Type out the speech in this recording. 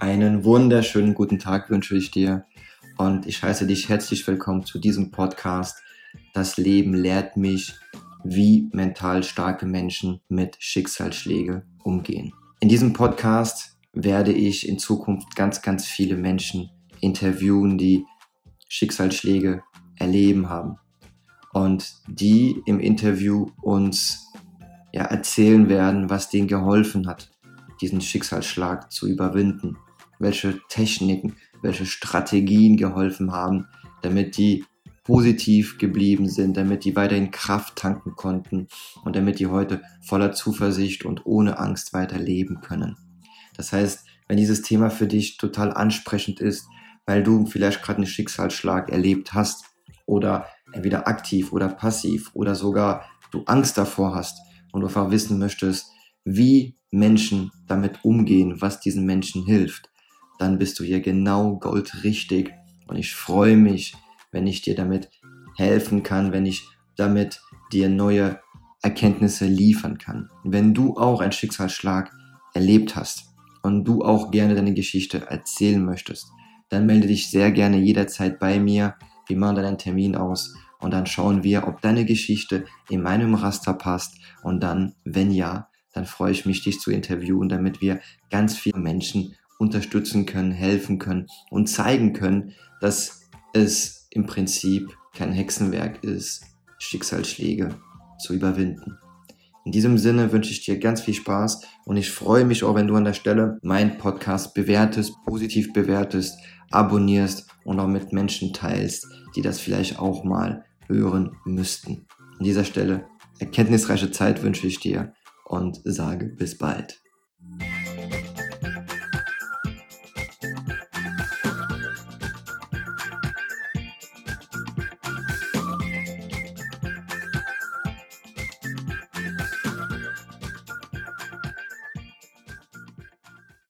Einen wunderschönen guten Tag wünsche ich dir und ich heiße dich herzlich willkommen zu diesem Podcast. Das Leben lehrt mich, wie mental starke Menschen mit Schicksalsschläge umgehen. In diesem Podcast werde ich in Zukunft ganz, ganz viele Menschen interviewen, die Schicksalsschläge erleben haben und die im Interview uns ja, erzählen werden, was denen geholfen hat, diesen Schicksalsschlag zu überwinden welche Techniken, welche Strategien geholfen haben, damit die positiv geblieben sind, damit die weiterhin Kraft tanken konnten und damit die heute voller Zuversicht und ohne Angst weiter leben können. Das heißt, wenn dieses Thema für dich total ansprechend ist, weil du vielleicht gerade einen Schicksalsschlag erlebt hast oder entweder aktiv oder passiv oder sogar du Angst davor hast und du einfach wissen möchtest, wie Menschen damit umgehen, was diesen Menschen hilft, dann bist du hier genau goldrichtig. Und ich freue mich, wenn ich dir damit helfen kann, wenn ich damit dir neue Erkenntnisse liefern kann. Wenn du auch einen Schicksalsschlag erlebt hast und du auch gerne deine Geschichte erzählen möchtest, dann melde dich sehr gerne jederzeit bei mir. Wir machen dann einen Termin aus und dann schauen wir, ob deine Geschichte in meinem Raster passt und dann, wenn ja, dann freue ich mich, dich zu interviewen, damit wir ganz viele Menschen unterstützen können, helfen können und zeigen können, dass es im Prinzip kein Hexenwerk ist, Schicksalsschläge zu überwinden. In diesem Sinne wünsche ich dir ganz viel Spaß und ich freue mich auch, wenn du an der Stelle meinen Podcast bewertest, positiv bewertest, abonnierst und auch mit Menschen teilst, die das vielleicht auch mal hören müssten. An dieser Stelle erkenntnisreiche Zeit wünsche ich dir und sage bis bald.